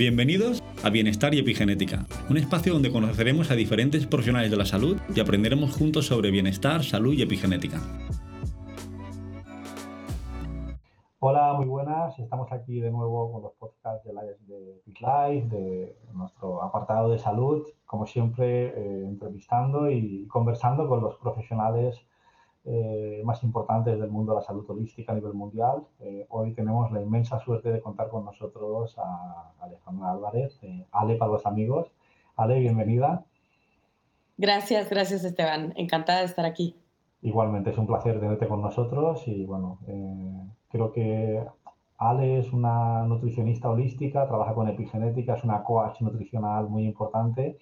Bienvenidos a Bienestar y Epigenética, un espacio donde conoceremos a diferentes profesionales de la salud y aprenderemos juntos sobre bienestar, salud y epigenética. Hola, muy buenas. Estamos aquí de nuevo con los podcasts de, de de nuestro apartado de salud, como siempre, eh, entrevistando y conversando con los profesionales eh, más importantes del mundo de la salud holística a nivel mundial. Eh, hoy tenemos la inmensa suerte de contar con nosotros a Alejandra Álvarez, Ale para los amigos. Ale, bienvenida. Gracias, gracias Esteban. Encantada de estar aquí. Igualmente, es un placer tenerte con nosotros y bueno, eh, creo que Ale es una nutricionista holística, trabaja con epigenética, es una coach nutricional muy importante.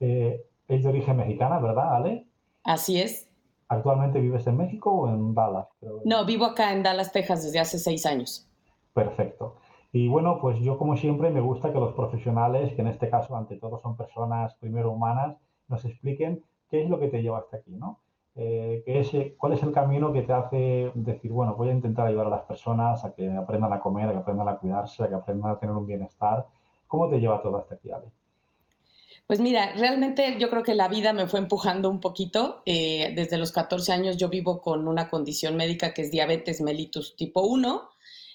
es de origen mexicana, ¿verdad, Ale? Así es. ¿Actualmente vives en México o en Dallas? No, vivo acá en Dallas, Texas desde hace seis años. Perfecto. Y bueno, pues yo como siempre me gusta que los profesionales, que en este caso ante todo son personas primero humanas, nos expliquen qué es lo que te lleva hasta aquí, ¿no? Eh, es, ¿Cuál es el camino que te hace decir, bueno, voy a intentar ayudar a las personas a que aprendan a comer, a que aprendan a cuidarse, a que aprendan a tener un bienestar? ¿Cómo te lleva todo hasta aquí, Ale? Pues mira, realmente yo creo que la vida me fue empujando un poquito. Eh, desde los 14 años yo vivo con una condición médica que es diabetes mellitus tipo 1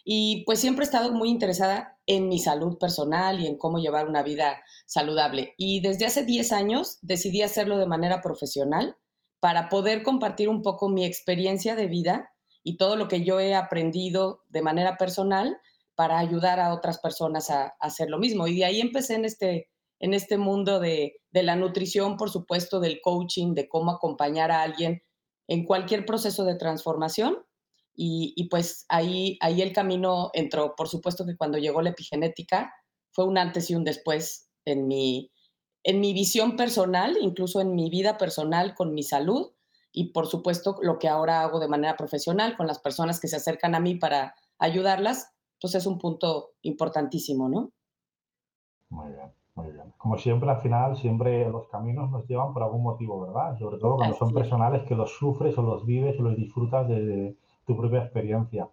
y pues siempre he estado muy interesada en mi salud personal y en cómo llevar una vida saludable. Y desde hace 10 años decidí hacerlo de manera profesional para poder compartir un poco mi experiencia de vida y todo lo que yo he aprendido de manera personal para ayudar a otras personas a, a hacer lo mismo. Y de ahí empecé en este en este mundo de, la nutrición, por supuesto, del coaching, de cómo acompañar a alguien en cualquier proceso de transformación. Y, pues ahí, ahí el camino entró. Por supuesto que cuando llegó la epigenética fue un antes y un después en mi, en mi visión personal, incluso en mi vida personal con mi salud y por supuesto lo que ahora hago de manera profesional con las personas que se acercan a mí para ayudarlas, pues es un punto importantísimo, ¿no? Muy bien. Muy bien. Como siempre, al final, siempre los caminos nos llevan por algún motivo, ¿verdad? Sobre todo cuando son personales que los sufres o los vives o los disfrutas de, tu propia experiencia.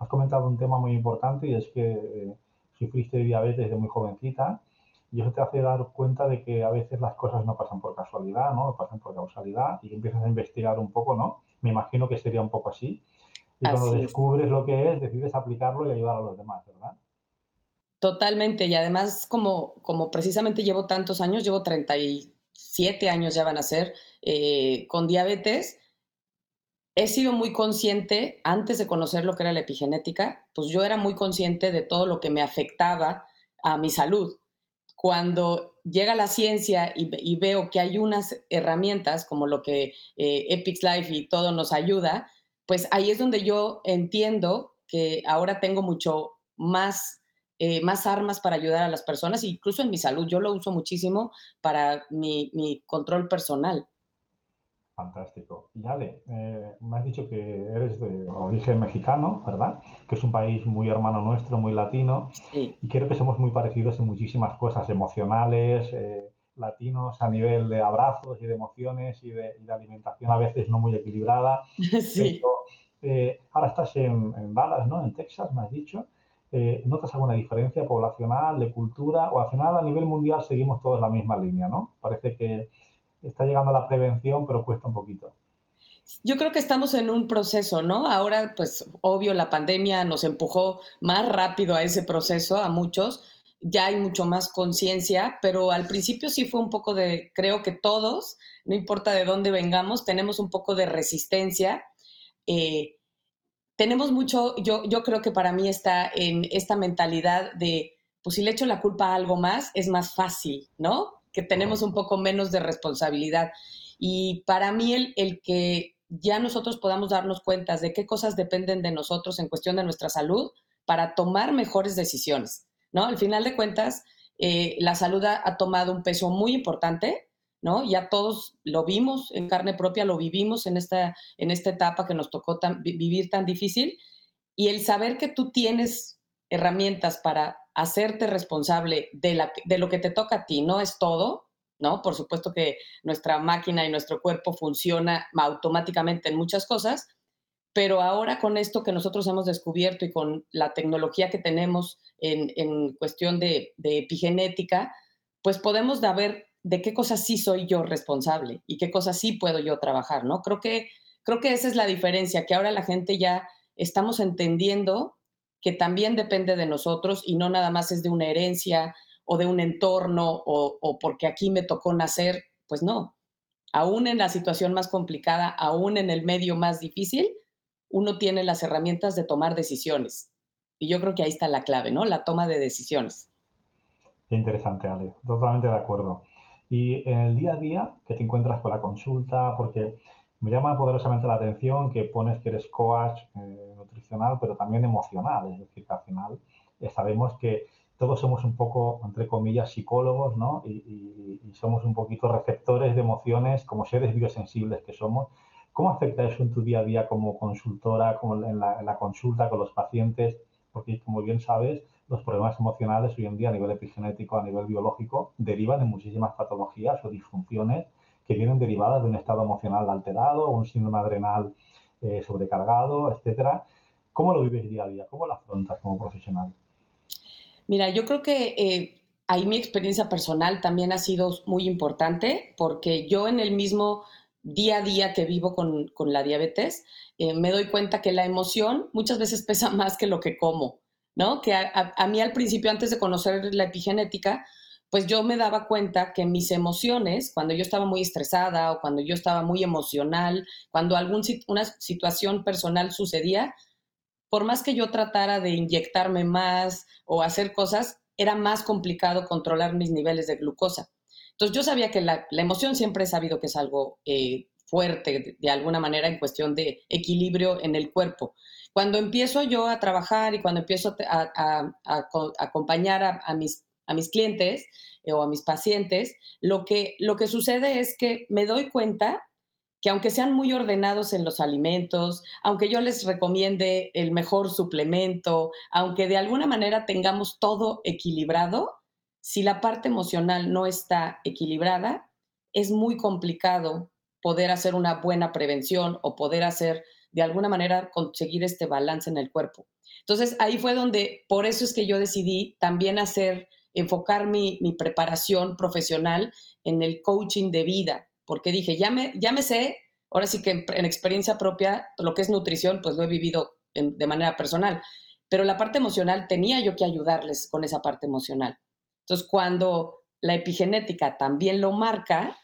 Has comentado un tema muy importante y es que eh, sufriste diabetes de muy jovencita y eso te hace dar cuenta de que a veces las cosas no pasan por casualidad, ¿no? Pasan por causalidad y empiezas a investigar un poco, ¿no? Me imagino que sería un poco así. Y cuando descubres lo que es, decides aplicarlo y ayudar a los demás, ¿verdad? Totalmente, y además como, como precisamente llevo tantos años, llevo 37 años ya van a ser eh, con diabetes, he sido muy consciente, antes de conocer lo que era la epigenética, pues yo era muy consciente de todo lo que me afectaba a mi salud. Cuando llega la ciencia y, veo que hay unas herramientas como lo que eh, Epics Life y todo nos ayuda, pues ahí es donde yo entiendo que ahora tengo mucho más eh, más armas para ayudar a las personas, incluso en mi salud. Yo lo uso muchísimo para mi, control personal. Fantástico. Y Ale, eh, me has dicho que eres de origen mexicano, ¿verdad? Que es un país muy hermano nuestro, muy latino. Y creo que somos muy parecidos en muchísimas cosas emocionales, eh, latinos a nivel de abrazos y de emociones y de, alimentación a veces no muy equilibrada. Sí. ahora estás en, en Dallas, ¿no? En Texas, me has dicho. Eh, ¿notas alguna diferencia poblacional, de cultura? O al final a nivel mundial seguimos todos la misma línea, ¿no? Parece que está llegando la prevención, pero cuesta un poquito. Yo creo que estamos en un proceso, ¿no? Ahora, pues, obvio, la pandemia nos empujó más rápido a ese proceso, a muchos. Ya hay mucho más conciencia, pero al principio sí fue un poco de, creo que todos, no importa de dónde vengamos, tenemos un poco de resistencia. Eh, tenemos mucho, yo, yo creo que para mí está en esta mentalidad de, pues si le echo la culpa a algo más, es más fácil, ¿no? Que tenemos un poco menos de responsabilidad. Y para mí el, el que ya nosotros podamos darnos cuenta de qué cosas dependen de nosotros en cuestión de nuestra salud para tomar mejores decisiones, ¿no? Al final de cuentas, eh, la salud ha, tomado un peso muy importante ¿no? Ya todos lo vimos en carne propia, lo vivimos en esta, en esta etapa que nos tocó vivir tan difícil. Y el saber que tú tienes herramientas para hacerte responsable de, la, de lo que te toca a ti, no es todo, ¿no? Por supuesto que nuestra máquina y nuestro cuerpo funciona automáticamente en muchas cosas, pero ahora con esto que nosotros hemos descubierto y con la tecnología que tenemos en, cuestión de, epigenética, pues podemos ver de qué cosas sí soy yo responsable y qué cosas sí puedo yo trabajar, ¿no? Creo que, creo que esa es la diferencia, que ahora la gente ya estamos entendiendo que también depende de nosotros y no nada más es de una herencia o de un entorno o, porque aquí me tocó nacer, pues no. Aún en la situación más complicada, aún en el medio más difícil, uno tiene las herramientas de tomar decisiones. Y yo creo que ahí está la clave, ¿no? La toma de decisiones. Qué interesante, Ale. Totalmente de acuerdo. Y en el día a día que te encuentras con la consulta, porque me llama poderosamente la atención que pones que eres coach eh, nutricional, pero también emocional. Es decir, que al final eh, sabemos que todos somos un poco, entre comillas, psicólogos, ¿no? Y, somos un poquito receptores de emociones como seres biosensibles que somos. ¿Cómo afecta eso en tu día a día como consultora, como en la, consulta con los pacientes? Porque, como bien sabes, los problemas emocionales hoy en día a nivel epigenético, a nivel biológico, derivan de muchísimas patologías o disfunciones que vienen derivadas de un estado emocional alterado, un síndrome adrenal eh, sobrecargado, etcétera. ¿Cómo lo vives día a día? ¿Cómo lo afrontas como profesional? Mira, yo creo que eh, ahí mi experiencia personal también ha sido muy importante porque yo en el mismo día a día que vivo con, la diabetes, eh, me doy cuenta que la emoción muchas veces pesa más que lo que como, ¿no? Que a, mí al principio, antes de conocer la epigenética, pues yo me daba cuenta que mis emociones, cuando yo estaba muy estresada o cuando yo estaba muy emocional, cuando alguna situación personal sucedía, por más que yo tratara de inyectarme más o hacer cosas, era más complicado controlar mis niveles de glucosa. Entonces yo sabía que la, emoción siempre he sabido que es algo eh, fuerte de, alguna manera en cuestión de equilibrio en el cuerpo. Cuando empiezo yo a trabajar y cuando empiezo a, acompañar a, mis, clientes eh, o a mis pacientes, lo que, lo que sucede es que me doy cuenta que aunque sean muy ordenados en los alimentos, aunque yo les recomiende el mejor suplemento, aunque de alguna manera tengamos todo equilibrado, si la parte emocional no está equilibrada, es muy complicado poder hacer una buena prevención o poder hacer de alguna manera conseguir este balance en el cuerpo. Entonces ahí fue donde, por eso es que yo decidí también hacer, enfocar mi, preparación profesional en el coaching de vida, porque dije, ya me, ya me sé, ahora sí que en, experiencia propia, lo que es nutrición, pues lo he vivido de manera personal, pero la parte emocional tenía yo que ayudarles con esa parte emocional. Entonces, cuando la epigenética también lo marca,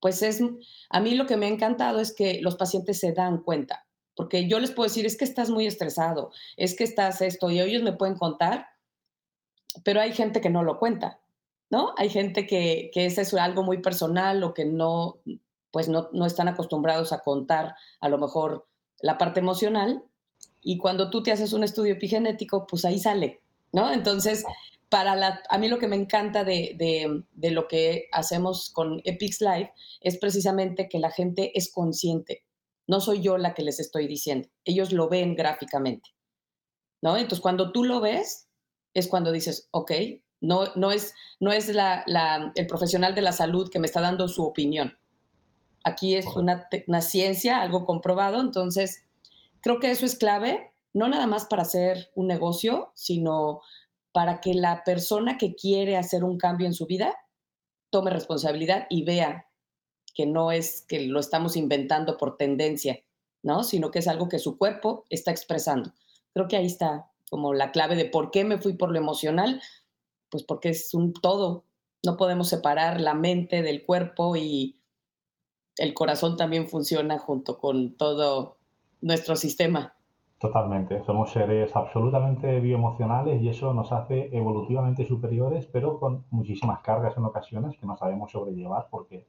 pues es, a mí lo que me ha encantado es que los pacientes se dan cuenta, porque yo les puedo decir, es que estás muy estresado, es que estás esto, y ellos me pueden contar, pero hay gente que no lo cuenta, ¿no? Hay gente que, que es eso, algo muy personal o que no, pues no, no están acostumbrados a contar a lo mejor la parte emocional, y cuando tú te haces un estudio epigenético, pues ahí sale, ¿no? Entonces, para la, a mí lo que me encanta de, lo que hacemos con Epix Live es precisamente que la gente es consciente. No soy yo la que les estoy diciendo. Ellos lo ven gráficamente. ¿no? Entonces, cuando tú lo ves, es cuando dices, ok, no, no es, no es el profesional de la salud que me está dando su opinión. Aquí es una, una ciencia, algo comprobado. Entonces, creo que eso es clave, no nada más para hacer un negocio, sino para que la persona que quiere hacer un cambio en su vida tome responsabilidad y vea que no es que lo estamos inventando por tendencia, ¿no? Sino que es algo que su cuerpo está expresando. Creo que ahí está como la clave de por qué me fui por lo emocional, pues porque es un todo. No podemos separar la mente del cuerpo y el corazón también funciona junto con todo nuestro sistema. Totalmente, somos seres absolutamente bioemocionales y eso nos hace evolutivamente superiores, pero con muchísimas cargas en ocasiones que no sabemos sobrellevar, porque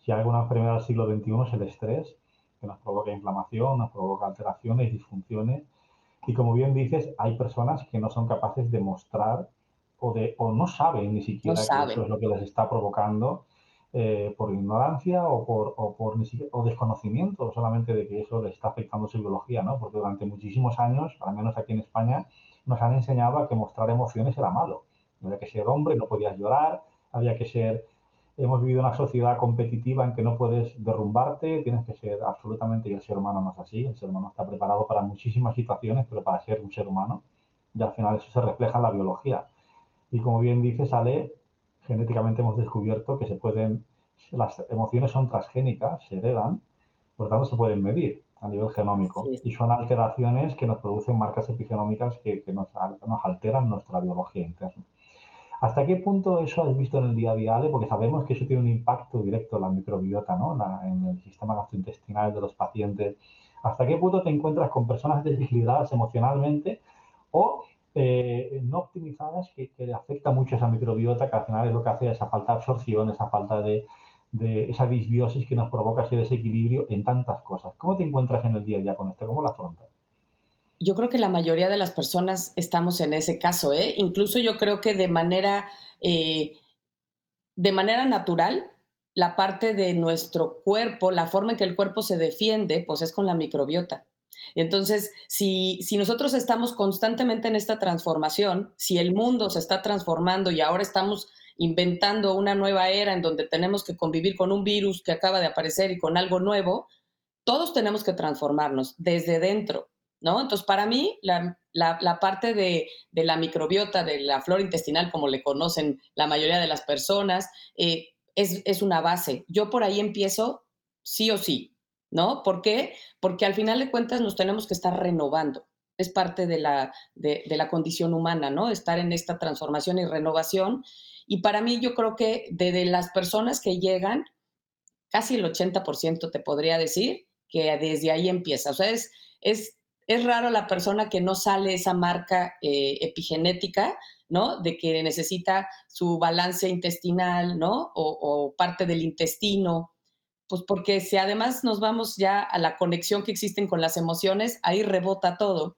si hay alguna enfermedad del siglo XXI es el estrés, que nos provoca inflamación, nos provoca alteraciones, disfunciones, y como bien dices, hay personas que no son capaces de mostrar o, de, o no saben ni siquiera que eso es lo que les está provocando eh, por ignorancia o por, o por o desconocimiento solamente de que eso le está afectando su biología, ¿no? Porque durante muchísimos años, al menos aquí en España, nos han enseñado a que mostrar emociones era malo. Había que ser hombre, no podías llorar, había que ser hemos vivido una sociedad competitiva en que no puedes derrumbarte, tienes que ser absolutamente, y el ser humano no es así, el ser humano está preparado para muchísimas situaciones, pero para ser un ser humano, y al final eso se refleja en la biología. Y como bien dice Ale, genéticamente hemos descubierto que se pueden, las emociones son transgénicas, se heredan, por lo tanto se pueden medir a nivel genómico. Y son alteraciones que nos producen marcas epigenómicas que, nos, nos alteran nuestra biología interna. ¿Hasta qué punto eso has visto en el día a día, Porque sabemos que eso tiene un impacto directo en la microbiota, ¿no? en el sistema gastrointestinal de los pacientes. ¿Hasta qué punto te encuentras con personas desequilibradas emocionalmente o eh, no optimizadas que, que, afecta mucho esa microbiota, que al final es lo que hace esa falta de absorción, esa falta de, de esa disbiosis que nos provoca ese desequilibrio en tantas cosas? ¿Cómo te encuentras en el día a día con esto? ¿Cómo la afrontas? Yo creo que la mayoría de las personas estamos en ese caso, ¿eh? Incluso yo creo que de manera, eh, de manera natural, la parte de nuestro cuerpo, la forma en que el cuerpo se defiende, pues es con la microbiota. Entonces, si, si nosotros estamos constantemente en esta transformación, si el mundo se está transformando y ahora estamos inventando una nueva era en donde tenemos que convivir con un virus que acaba de aparecer y con algo nuevo, todos tenemos que transformarnos desde dentro. ¿No? Entonces, para mí, la, parte de, la microbiota, de la flora intestinal, como le conocen la mayoría de las personas, eh, es, una base. Yo por ahí empiezo sí o sí, ¿no? ¿Por qué? Porque al final de cuentas nos tenemos que estar renovando. Es parte de la, de, la condición humana, ¿no? Estar en esta transformación y renovación. Y para mí yo creo que de, las personas que llegan, casi el 80% te podría decir que desde ahí empieza. O sea, es, es es raro la persona que no sale esa marca eh, epigenética, ¿no? De que necesita su balance intestinal, ¿no? O, parte del intestino, pues porque si además nos vamos ya a la conexión que existen con las emociones, ahí rebota todo.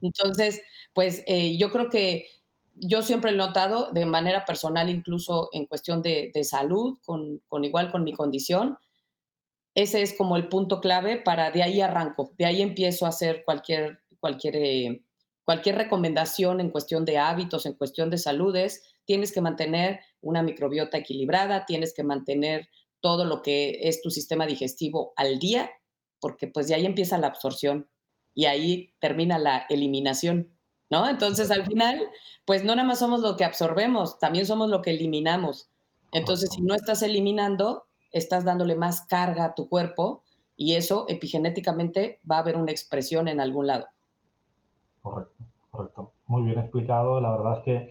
Entonces, pues eh, yo creo que yo siempre he notado de manera personal, incluso en cuestión de, salud, con, con, igual con mi condición, ese es como el punto clave para de ahí arranco, de ahí empiezo a hacer cualquier, cualquier, eh, cualquier recomendación en cuestión de hábitos, en cuestión de saludes. Tienes que mantener una microbiota equilibrada, tienes que mantener todo lo que es tu sistema digestivo al día, porque pues de ahí empieza la absorción y ahí termina la eliminación, ¿no? Entonces al final, pues no nada más somos lo que absorbemos, también somos lo que eliminamos. Entonces, si no estás eliminando, estás dándole más carga a tu cuerpo y eso epigenéticamente va a haber una expresión en algún lado. Correcto, correcto. Muy bien explicado. La verdad es que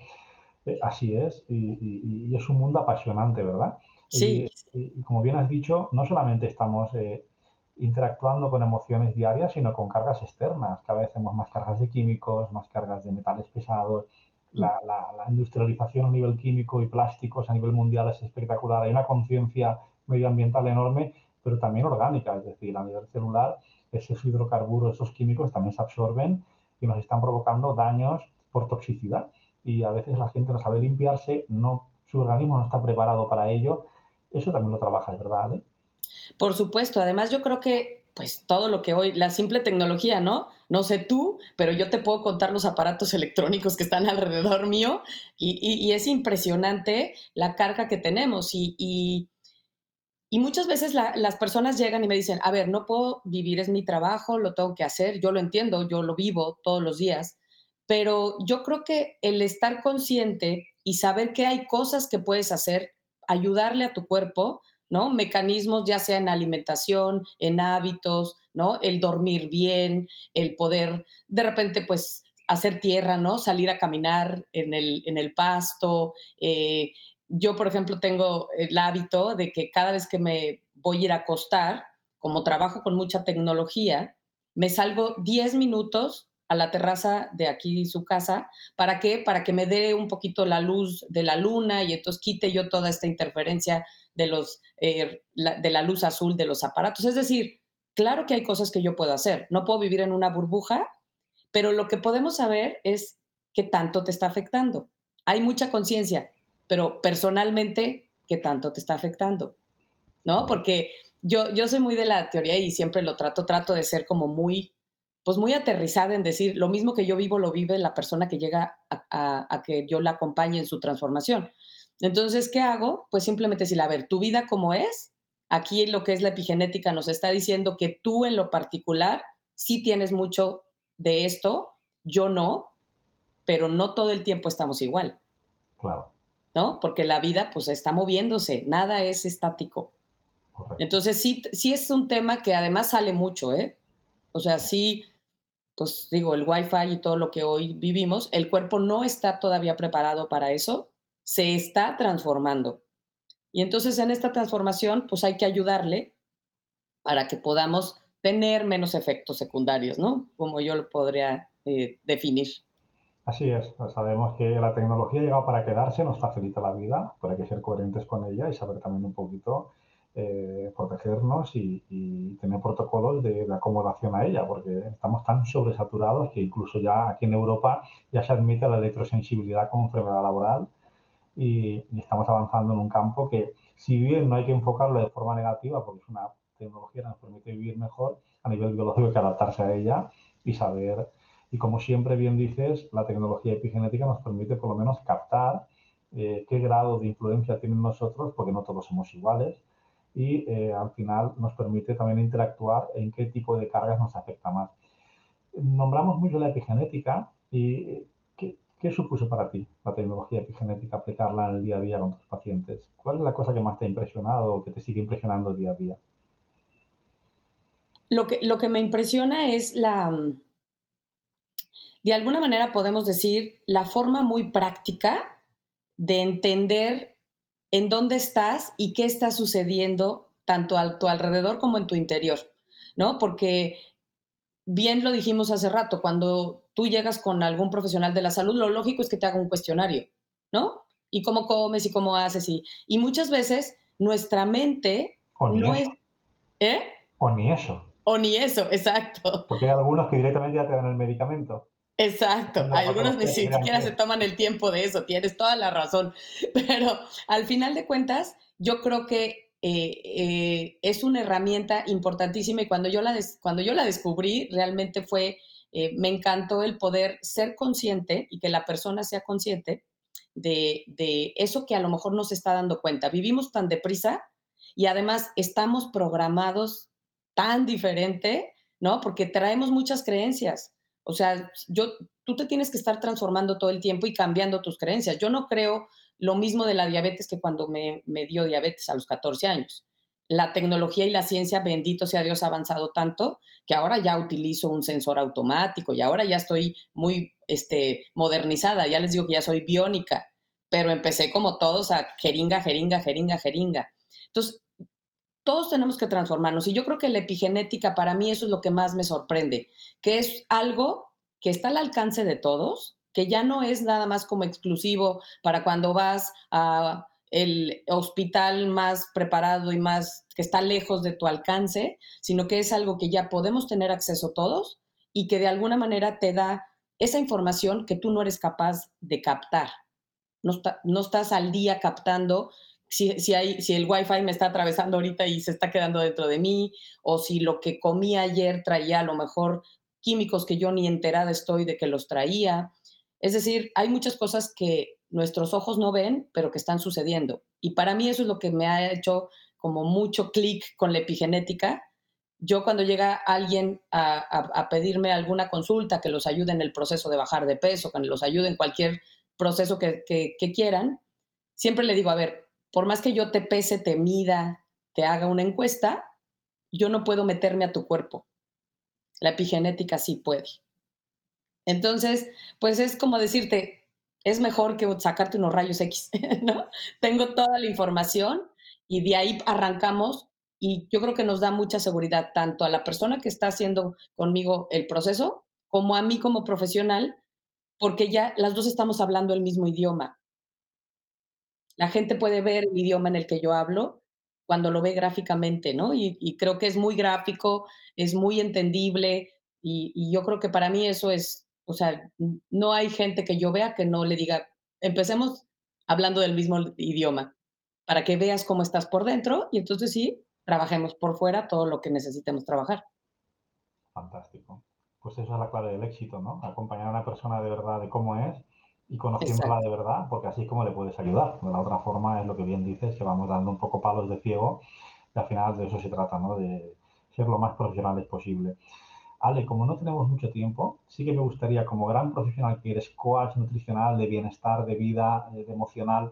eh, así es y, es un mundo apasionante, ¿verdad? Sí. Y, como bien has dicho, no solamente estamos eh, interactuando con emociones diarias, sino con cargas externas. Cada vez tenemos más cargas de químicos, más cargas de metales pesados. La, la industrialización a nivel químico y plásticos a nivel mundial es espectacular. Hay una conciencia medioambiental enorme, pero también orgánica, es decir, a nivel celular, esos hidrocarburos, esos químicos también se absorben y nos están provocando daños por toxicidad. Y a veces la gente no sabe limpiarse, no, su organismo no está preparado para ello. Eso también lo trabaja, ¿verdad? Por supuesto, además yo creo que pues todo lo que hoy, la simple tecnología, ¿no? No sé tú, pero yo te puedo contar los aparatos electrónicos que están alrededor mío y, es impresionante la carga que tenemos y y muchas veces las personas llegan y me dicen, a ver, no puedo vivir, es mi trabajo, lo tengo que hacer, yo lo entiendo, yo lo vivo todos los días, pero yo creo que el estar consciente y saber que hay cosas que puedes hacer, ayudarle a tu cuerpo, ¿no? Mecanismos ya sea en alimentación, en hábitos, ¿no? El dormir bien, el poder de repente pues hacer tierra, ¿no? Salir a caminar en el, en el pasto, eh, yo, por ejemplo, tengo el hábito de que cada vez que me voy a ir a acostar, como trabajo con mucha tecnología, me salgo 10 minutos a la terraza de aquí su casa. ¿Para qué? Para que me dé un poquito la luz de la luna y entonces quite yo toda esta interferencia de, los, eh, de la luz azul de los aparatos. Es decir, claro que hay cosas que yo puedo hacer. No puedo vivir en una burbuja, pero lo que podemos saber es qué tanto te está afectando. Hay mucha conciencia pero personalmente, ¿qué tanto te está afectando? ¿No? Porque yo, yo soy muy de la teoría y siempre lo trato, trato de ser como muy, pues muy aterrizada en decir, lo mismo que yo vivo, lo vive la persona que llega a, que yo la acompañe en su transformación. Entonces, ¿qué hago? Pues simplemente decir, a ver, tu vida como es, aquí lo que es la epigenética nos está diciendo que tú en lo particular sí tienes mucho de esto, yo no, pero no todo el tiempo estamos igual. Claro. ¿No? Porque la vida pues está moviéndose, nada es estático. Entonces sí, sí es un tema que además sale mucho, ¿eh? O sea, sí, pues digo, el Wi-Fi y todo lo que hoy vivimos, el cuerpo no está todavía preparado para eso, se está transformando. Y entonces en esta transformación, pues hay que ayudarle para que podamos tener menos efectos secundarios, ¿no? Como yo lo podría eh, definir. Así es, sabemos que la tecnología ha llegado para quedarse, nos facilita la vida, pero hay que ser coherentes con ella y saber también un poquito eh, protegernos y, tener protocolos de, acomodación a ella, porque estamos tan sobresaturados que incluso ya aquí en Europa ya se admite la electrosensibilidad como enfermedad laboral y, estamos avanzando en un campo que, si bien no hay que enfocarlo de forma negativa, porque es una tecnología que nos permite vivir mejor, a nivel biológico hay que adaptarse a ella y saber, y como siempre bien dices, la tecnología epigenética nos permite por lo menos captar eh, qué grado de influencia tienen nosotros, porque no todos somos iguales, y eh, al final nos permite también interactuar en qué tipo de cargas nos afecta más. Nombramos mucho la epigenética y ¿qué, ¿qué, supuso para ti la tecnología epigenética aplicarla en el día a día con tus pacientes? ¿Cuál es la cosa que más te ha impresionado o que te sigue impresionando día a día? Lo que, lo que me impresiona es la, de alguna manera podemos decir, la forma muy práctica de entender en dónde estás y qué está sucediendo tanto a tu alrededor como en tu interior, ¿no? Porque bien lo dijimos hace rato, cuando tú llegas con algún profesional de la salud, lo lógico es que te haga un cuestionario, ¿no? Y cómo comes y cómo haces y, y muchas veces nuestra mente no es... ¿Eh? O ni eso. O ni eso, exacto. Porque hay algunos que directamente ya te dan el medicamento. Exacto, algunos ni siquiera se toman el tiempo de eso, tienes toda la razón, pero al final de cuentas yo creo que eh, eh, es una herramienta importantísima y cuando yo la, cuando yo la descubrí realmente fue, eh, me encantó el poder ser consciente y que la persona sea consciente de, de eso que a lo mejor no se está dando cuenta. Vivimos tan deprisa y además estamos programados tan diferente, ¿no? Porque traemos muchas creencias. O sea, yo, tú te tienes que estar transformando todo el tiempo y cambiando tus creencias. Yo no creo lo mismo de la diabetes que cuando me, dio diabetes a los 14 años. La tecnología y la ciencia, bendito sea Dios, ha avanzado tanto que ahora ya utilizo un sensor automático y ahora ya estoy muy este, modernizada. Ya les digo que ya soy biónica, pero empecé como todos a jeringa, jeringa, jeringa, jeringa. Entonces, todos tenemos que transformarnos. Y yo creo que la epigenética, para mí, eso es lo que más me sorprende, que es algo que está al alcance de todos, que ya no es nada más como exclusivo para cuando vas a el hospital más preparado y más que está lejos de tu alcance, sino que es algo que ya podemos tener acceso todos y que de alguna manera te da esa información que tú no eres capaz de captar. No, no estás al día captando si, hay, si el wifi me está atravesando ahorita y se está quedando dentro de mí, o si lo que comí ayer traía a lo mejor químicos que yo ni enterada estoy de que los traía. Es decir, hay muchas cosas que nuestros ojos no ven, pero que están sucediendo. Y para mí eso es lo que me ha hecho como mucho clic con la epigenética. Yo cuando llega alguien a, pedirme alguna consulta que los ayude en el proceso de bajar de peso, que los ayude en cualquier proceso que, que quieran, siempre le digo, a ver, por más que yo te pese, te mida, te haga una encuesta, yo no puedo meterme a tu cuerpo. La epigenética sí puede. Entonces, pues es como decirte, es mejor que sacarte unos rayos X, ¿no? Tengo toda la información y de ahí arrancamos y yo creo que nos da mucha seguridad tanto a la persona que está haciendo conmigo el proceso como a mí como profesional, porque ya las dos estamos hablando el mismo idioma. La gente puede ver el idioma en el que yo hablo cuando lo ve gráficamente, ¿no? Y, creo que es muy gráfico, es muy entendible y, yo creo que para mí eso es, o sea, no hay gente que yo vea que no le diga, empecemos hablando del mismo idioma, para que veas cómo estás por dentro y entonces sí, trabajemos por fuera todo lo que necesitemos trabajar. Fantástico. Pues esa es la clave del éxito, ¿no? Acompañar a una persona de verdad de cómo es y conociéndola de verdad, porque así es como le puedes ayudar. De la otra forma es lo que bien dices, que vamos dando un poco palos de ciego y al final de eso se trata, ¿no? De ser lo más profesionales posible. Ale, como no tenemos mucho tiempo, sí que me gustaría, como gran profesional que eres coach nutricional, de bienestar, de vida, eh, de emocional,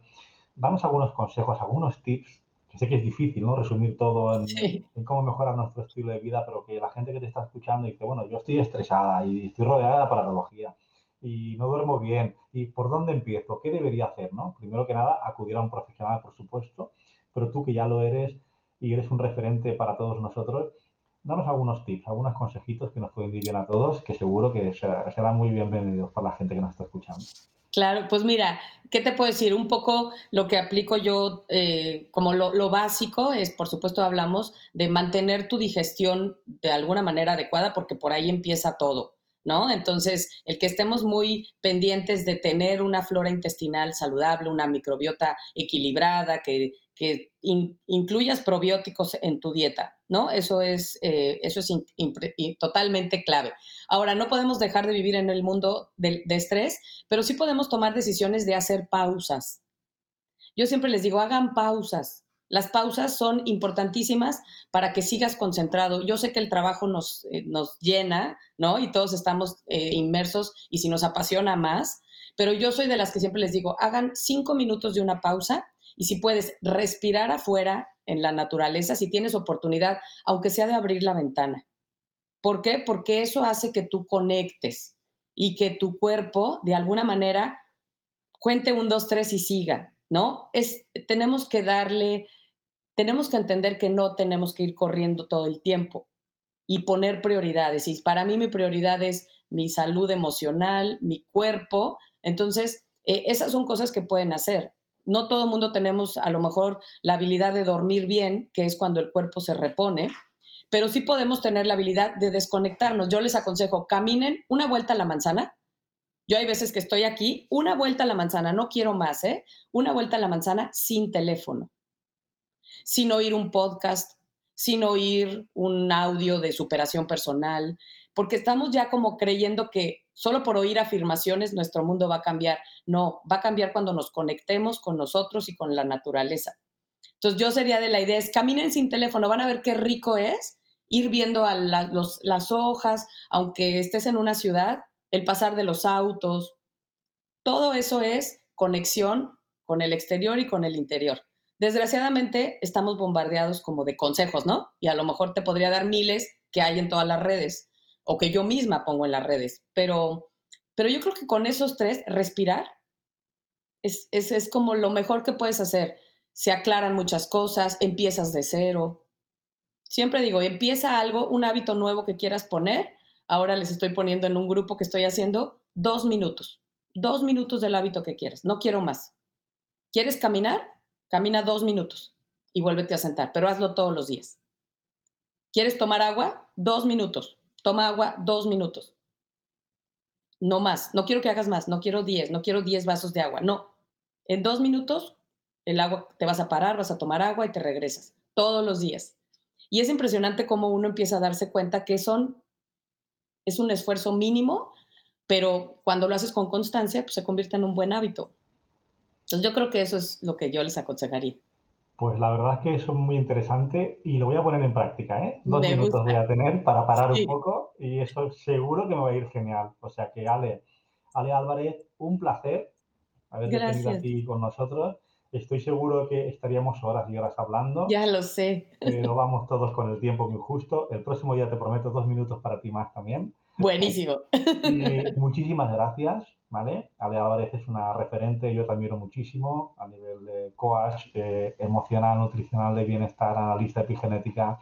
damos algunos consejos, algunos tips, que sé que es difícil, ¿no? Resumir todo en, en, cómo mejorar nuestro estilo de vida, pero que la gente que te está escuchando dice, bueno, yo estoy estresada y estoy rodeada de paralogía y no duermo bien, ¿y por dónde empiezo? ¿Qué debería hacer, no? Primero que nada, acudir a un profesional, por supuesto, pero tú que ya lo eres y eres un referente para todos nosotros, danos algunos tips, algunos consejitos que nos pueden ir bien a todos, que seguro que serán muy bienvenidos para la gente que nos está escuchando. Claro, pues mira, ¿qué te puedo decir? Un poco lo que aplico yo eh, como lo, lo, básico es, por supuesto, hablamos de mantener tu digestión de alguna manera adecuada, porque por ahí empieza todo. ¿No? Entonces, el que estemos muy pendientes de tener una flora intestinal saludable, una microbiota equilibrada, que, incluyas probióticos en tu dieta, ¿no? Eso es, eh, eso es totalmente clave. Ahora, no podemos dejar de vivir en el mundo de estrés, pero sí podemos tomar decisiones de hacer pausas. Yo siempre les digo, hagan pausas. Las pausas son importantísimas para que sigas concentrado. Yo sé que el trabajo nos, eh, nos llena, ¿no? Y todos estamos eh, inmersos y si nos apasiona más, pero yo soy de las que siempre les digo, hagan cinco minutos de una pausa y si puedes respirar afuera en la naturaleza, si tienes oportunidad, aunque sea de abrir la ventana. ¿Por qué? Porque eso hace que tú conectes y que tu cuerpo, de alguna manera, cuente un, dos, tres y siga, ¿no? Es, tenemos que darle tenemos que entender que no tenemos que ir corriendo todo el tiempo y poner prioridades. Y para mí mi prioridad es mi salud emocional, mi cuerpo. Entonces, eh, esas son cosas que pueden hacer. No todo el mundo tenemos a lo mejor la habilidad de dormir bien, que es cuando el cuerpo se repone, pero sí podemos tener la habilidad de desconectarnos. Yo les aconsejo, caminen una vuelta a la manzana. Yo hay veces que estoy aquí, una vuelta a la manzana, no quiero más, ¿eh? Una vuelta a la manzana sin teléfono sin oír un podcast, sin oír un audio de superación personal, porque estamos ya como creyendo que solo por oír afirmaciones nuestro mundo va a cambiar. No, va a cambiar cuando nos conectemos con nosotros y con la naturaleza. Entonces yo sería de la idea es caminen sin teléfono, van a ver qué rico es ir viendo a las hojas, aunque estés en una ciudad, el pasar de los autos, todo eso es conexión con el exterior y con el interior. Desgraciadamente estamos bombardeados como de consejos, ¿no? Y a lo mejor te podría dar miles que hay en todas las redes o que yo misma pongo en las redes, pero, pero yo creo que con esos tres, respirar es, es, es como lo mejor que puedes hacer. Se aclaran muchas cosas, empiezas de cero. Siempre digo, empieza algo, un hábito nuevo que quieras poner. Ahora les estoy poniendo en un grupo que estoy haciendo dos minutos. Dos minutos del hábito que quieres. No quiero más. ¿Quieres caminar? Camina dos minutos y vuélvete a sentar, pero hazlo todos los días. ¿Quieres tomar agua? Dos minutos. Toma agua dos minutos. No más. No quiero que hagas más. No quiero diez. No quiero diez vasos de agua. No. En dos minutos el agua te vas a parar, vas a tomar agua y te regresas. Todos los días. Y es impresionante cómo uno empieza a darse cuenta que son, es un esfuerzo mínimo, pero cuando lo haces con constancia, pues se convierte en un buen hábito. Entonces yo creo que eso es lo que yo les aconsejaría. Pues la verdad es que eso es muy interesante y lo voy a poner en práctica, ¿eh? Dos minutos voy a tener para parar un poco y eso seguro que me va a ir genial. O sea que Ale, Ale Álvarez, un placer haberte tenido aquí con nosotros. Estoy seguro que estaríamos horas y horas hablando. Ya lo sé. Pero vamos todos con el tiempo muy justo. El próximo día te prometo dos minutos para ti más también. Buenísimo. muchísimas gracias ¿vale? Ale Álvarez es una referente, yo te admiro muchísimo a nivel de coach emocional, nutricional, de bienestar, analista epigenética.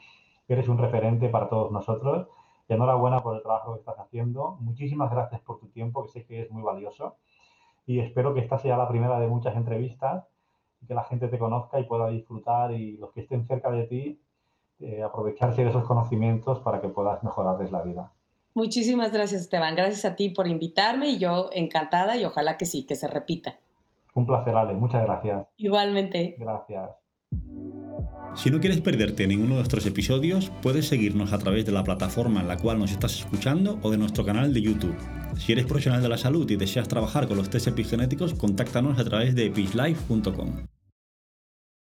Eres un referente para todos nosotros. Y enhorabuena por el trabajo que estás haciendo. Muchísimas gracias por tu tiempo, que sé que es muy valioso. Y espero que esta sea la primera de muchas entrevistas y que la gente te conozca y pueda disfrutar y los que estén cerca de ti, eh, aprovecharse de esos conocimientos para que puedas mejorarles la vida. Muchísimas gracias, Esteban. Gracias a ti por invitarme y yo encantada y ojalá que sí, que se repita. Un placer, Ale. Muchas gracias. Igualmente. Gracias. Si no quieres perderte ninguno de nuestros episodios, puedes seguirnos a través de la plataforma en la cual nos estás escuchando o de nuestro canal de YouTube. Si eres profesional de la salud y deseas trabajar con los test epigenéticos, contáctanos a través de epislife.com.